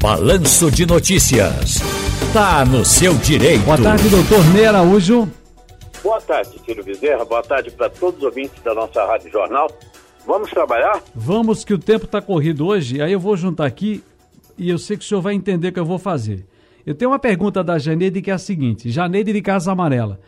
Balanço de Notícias. Tá no seu direito. Boa tarde, doutor Ney Araújo. Boa tarde, Ciro Bezerra. Boa tarde para todos os ouvintes da nossa Rádio Jornal. Vamos trabalhar? Vamos, que o tempo está corrido hoje. Aí eu vou juntar aqui e eu sei que o senhor vai entender o que eu vou fazer. Eu tenho uma pergunta da Janeide que é a seguinte: Janeide de Casa Amarela.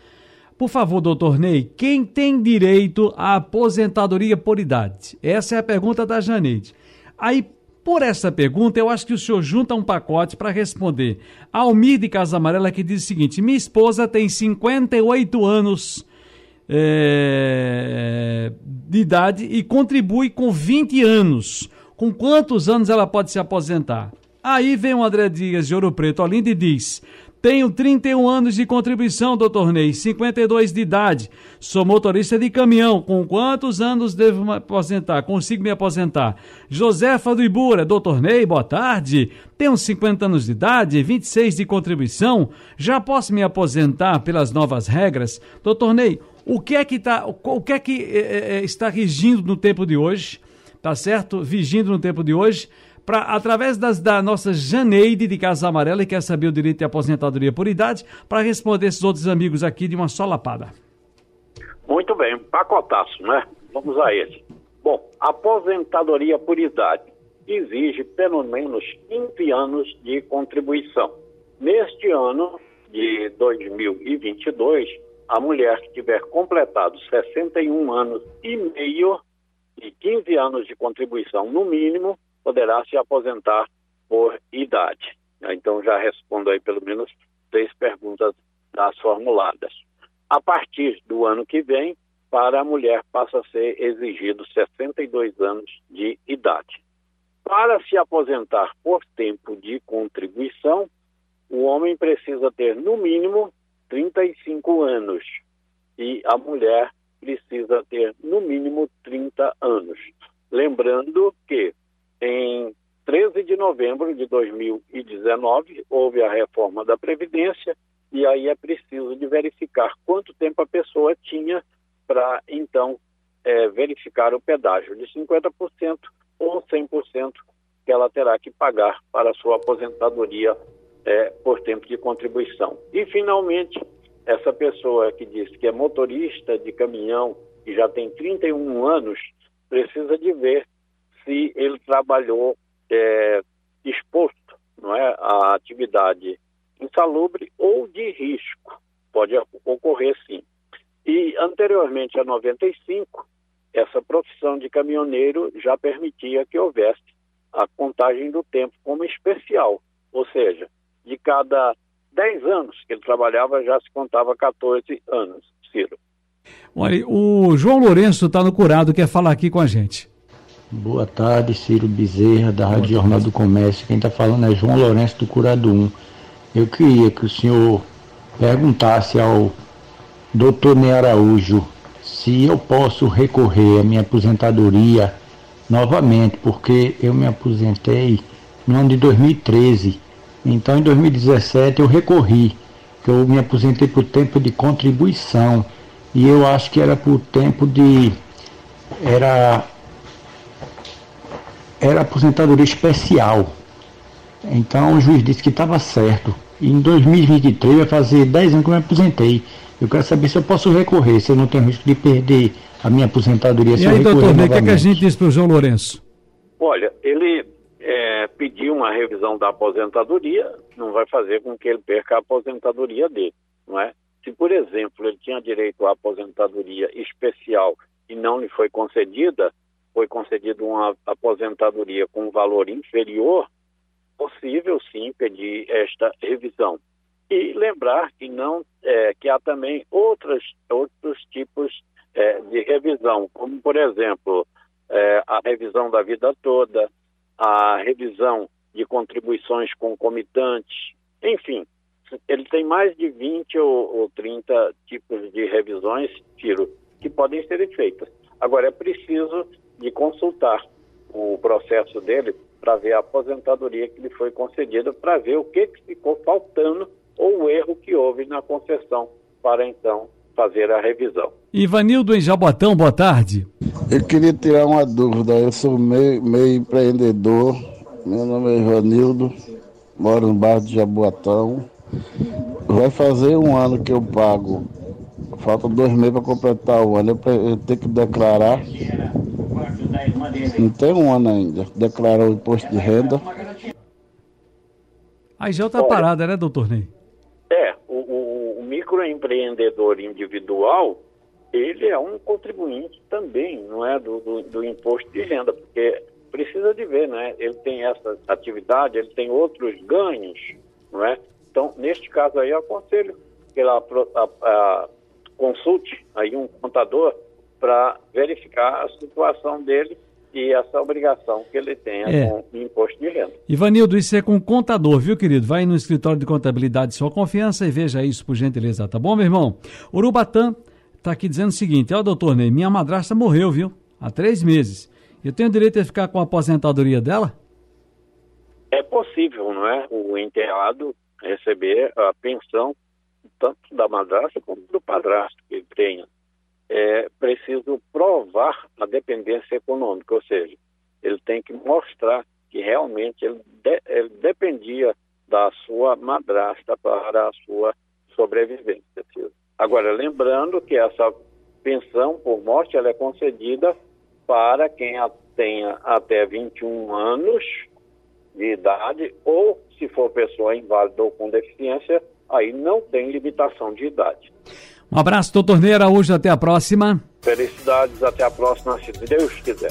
Por favor, doutor Ney, quem tem direito à aposentadoria por idade? Essa é a pergunta da Janeide. Aí, por essa pergunta, eu acho que o senhor junta um pacote para responder. Almir de Casa Amarela que diz o seguinte: minha esposa tem 58 anos é, de idade e contribui com 20 anos. Com quantos anos ela pode se aposentar? Aí vem o André Dias de Ouro Preto, Olinda, e diz: tenho 31 anos de contribuição, doutor Ney, 52 de idade. Sou motorista de caminhão. Com quantos anos devo me aposentar? Consigo me aposentar? Josefa do Ibura, doutor Ney, boa tarde. Tenho 50 anos de idade, 26 de contribuição. Já posso me aposentar pelas novas regras? Doutor Ney, o que é que, tá, o que, é que é, está rigindo no tempo de hoje? Tá certo? Vigindo no tempo de hoje para através das, da nossa Janeide de Casa Amarela, e quer saber o direito de aposentadoria por idade, para responder esses outros amigos aqui de uma só lapada. Muito bem, pacotaço, né? Vamos a ele. Bom, aposentadoria por idade exige pelo menos 15 anos de contribuição. Neste ano de 2022, a mulher que tiver completado 61 anos e meio e 15 anos de contribuição no mínimo, poderá se aposentar por idade. Então já respondo aí pelo menos três perguntas das formuladas. A partir do ano que vem, para a mulher passa a ser exigido 62 anos de idade. Para se aposentar por tempo de contribuição, o homem precisa ter no mínimo 35 anos e a mulher precisa ter no mínimo 30 anos. Lembrando que em 13 de novembro de 2019, houve a reforma da Previdência e aí é preciso de verificar quanto tempo a pessoa tinha para, então, é, verificar o pedágio de 50% ou 100% que ela terá que pagar para a sua aposentadoria é, por tempo de contribuição. E, finalmente, essa pessoa que diz que é motorista de caminhão e já tem 31 anos, precisa de ver se ele trabalhou é, exposto não é, à atividade insalubre ou de risco. Pode ocorrer sim. E anteriormente a 95, essa profissão de caminhoneiro já permitia que houvesse a contagem do tempo como especial, ou seja, de cada 10 anos que ele trabalhava já se contava 14 anos, Ciro. Olha, o João Lourenço está no curado, quer falar aqui com a gente. Boa tarde, Ciro Bezerra, da Rádio Jornal do Comércio. Quem está falando é João Lourenço do Curado 1. Eu queria que o senhor perguntasse ao doutor Ney Araújo se eu posso recorrer à minha aposentadoria novamente, porque eu me aposentei no ano de 2013. Então, em 2017, eu recorri, que eu me aposentei por tempo de contribuição. E eu acho que era por tempo de. Era era aposentadoria especial. Então o juiz disse que estava certo. E em 2023 vai fazer 10 anos que eu me aposentei. Eu quero saber se eu posso recorrer, se eu não tenho risco de perder a minha aposentadoria. E aí, doutor, o que, é que a gente diz para o João Lourenço? Olha, ele é, pediu uma revisão da aposentadoria, não vai fazer com que ele perca a aposentadoria dele, não é? Se, por exemplo, ele tinha direito à aposentadoria especial e não lhe foi concedida, foi concedida uma aposentadoria com valor inferior, possível sim pedir esta revisão. E lembrar que não é, que há também outras, outros tipos é, de revisão, como por exemplo é, a revisão da vida toda, a revisão de contribuições concomitantes, enfim, ele tem mais de 20 ou, ou 30 tipos de revisões, tiro, que podem ser feitas. Agora é preciso de consultar o processo dele para ver a aposentadoria que lhe foi concedida, para ver o que, que ficou faltando ou o erro que houve na concessão, para então fazer a revisão. Ivanildo em Jabotão, boa tarde. Eu queria tirar uma dúvida, eu sou meio, meio empreendedor, meu nome é Ivanildo, moro no bairro de Jaboatão. Vai fazer um ano que eu pago. Falta dois meses para completar o ano. Eu, eu tenho que declarar. Não tem um ano ainda. Declarar o imposto de renda. Aí já é outra parada, né, doutor Ney? É, o, o, o microempreendedor individual, ele é um contribuinte também, não é, do, do, do, imposto de renda, porque precisa de ver, né? Ele tem essa atividade, ele tem outros ganhos, não é? Então, neste caso aí, eu aconselho que ela a, a, consulte aí um contador para verificar a situação dele e essa obrigação que ele tenha é. com o imposto de renda. Ivanildo, isso é com contador, viu, querido? Vai no escritório de contabilidade de sua confiança e veja isso, por gentileza, tá bom, meu irmão? Urubatã está aqui dizendo o seguinte, ó, doutor Ney, minha madrasta morreu, viu? Há três meses. Eu tenho direito a ficar com a aposentadoria dela? É possível, não é? O enterrado receber a pensão tanto da madrasta como do padrasto que ele tenha é preciso provar a dependência econômica, ou seja, ele tem que mostrar que realmente ele, de, ele dependia da sua madrasta para a sua sobrevivência. Agora, lembrando que essa pensão por morte ela é concedida para quem tenha até 21 anos de idade ou, se for pessoa inválida ou com deficiência, aí não tem limitação de idade. Um abraço, doutor Neira. Hoje até a próxima. Felicidades, até a próxima, se Deus quiser.